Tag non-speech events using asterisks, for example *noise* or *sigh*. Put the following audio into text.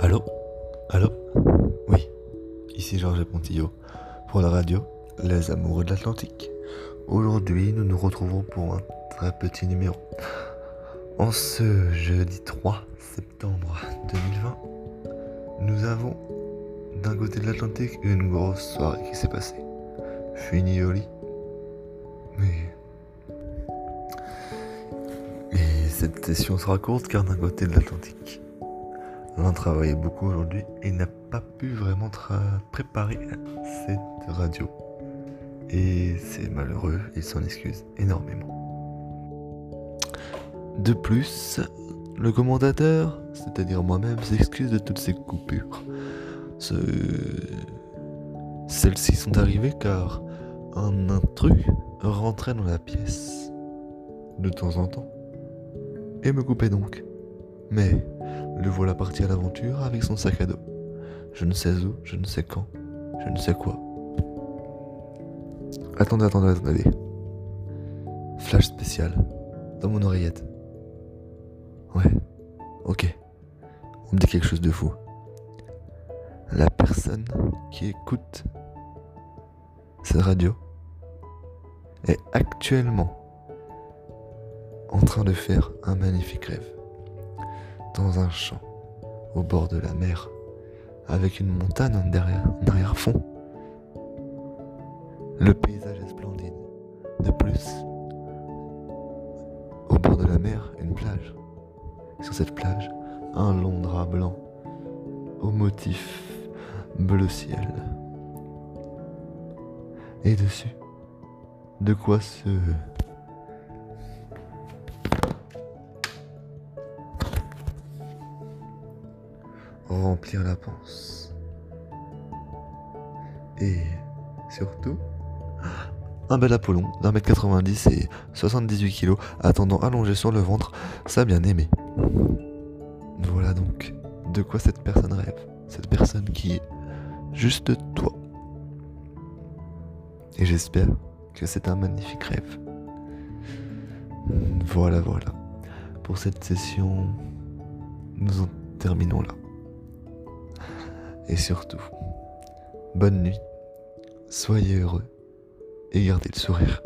Allô? Allô? Oui, ici Georges Pontillo pour la radio Les Amoureux de l'Atlantique. Aujourd'hui, nous nous retrouvons pour un très petit numéro. En ce jeudi 3 septembre 2020, nous avons d'un côté de l'Atlantique une grosse soirée qui s'est passée. Fini au lit. Mais. Et cette session sera courte car d'un côté de l'Atlantique, l'un travaillait beaucoup aujourd'hui et n'a pas pu vraiment préparer cette radio. Et c'est malheureux, il s'en excuse énormément. De plus, le commentateur, c'est-à-dire moi-même, s'excuse de toutes ces coupures. Celles-ci sont arrivées car un intrus rentrait dans la pièce de temps en temps et me coupait donc. Mais le voilà parti à l'aventure avec son sac à dos. Je ne sais où, je ne sais quand, je ne sais quoi. Attendez, attendez, attendez. Flash spécial. Dans mon oreillette. Ouais. Ok. On me dit quelque chose de fou. La personne qui écoute cette radio est actuellement en train de faire un magnifique rêve dans un champ au bord de la mer avec une montagne en, arrière-fond. Le paysage est splendide. De plus, au bord de la mer, une plage. Sur cette plage, un long drap blanc au motif bleu ciel. Et dessus, de quoi se remplir la panse. Et surtout, *gasps* un bel Apollon d'un mètre 90 et 78 kilos attendant allongé sur le ventre sa bien-aimée. Voilà donc de quoi cette personne rêve. Cette personne qui est juste toi. Et j'espère que c'est un magnifique rêve. Voilà, voilà. Pour cette session, nous en terminons là. Et surtout, bonne nuit, soyez heureux et gardez le sourire.